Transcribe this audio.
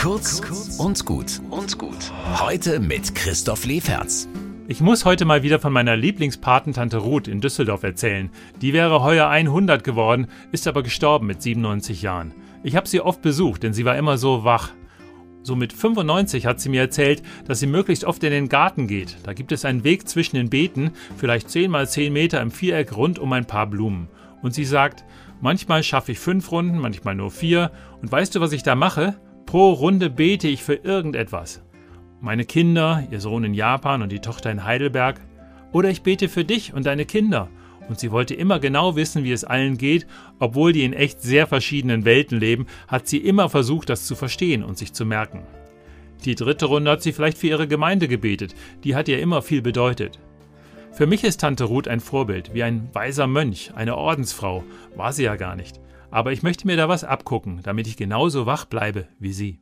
Kurz und gut und gut. Heute mit Christoph Leferz. Ich muss heute mal wieder von meiner Lieblingspatentante Ruth in Düsseldorf erzählen. Die wäre heuer 100 geworden, ist aber gestorben mit 97 Jahren. Ich habe sie oft besucht, denn sie war immer so wach. So mit 95 hat sie mir erzählt, dass sie möglichst oft in den Garten geht. Da gibt es einen Weg zwischen den Beeten, vielleicht 10 mal 10 Meter im Viereck rund um ein paar Blumen. Und sie sagt, manchmal schaffe ich fünf Runden, manchmal nur vier. Und weißt du, was ich da mache? Pro Runde bete ich für irgendetwas. Meine Kinder, ihr Sohn in Japan und die Tochter in Heidelberg. Oder ich bete für dich und deine Kinder und sie wollte immer genau wissen, wie es allen geht, obwohl die in echt sehr verschiedenen Welten leben, hat sie immer versucht, das zu verstehen und sich zu merken. Die dritte Runde hat sie vielleicht für ihre Gemeinde gebetet, die hat ihr immer viel bedeutet. Für mich ist Tante Ruth ein Vorbild, wie ein weiser Mönch, eine Ordensfrau, war sie ja gar nicht. Aber ich möchte mir da was abgucken, damit ich genauso wach bleibe wie sie.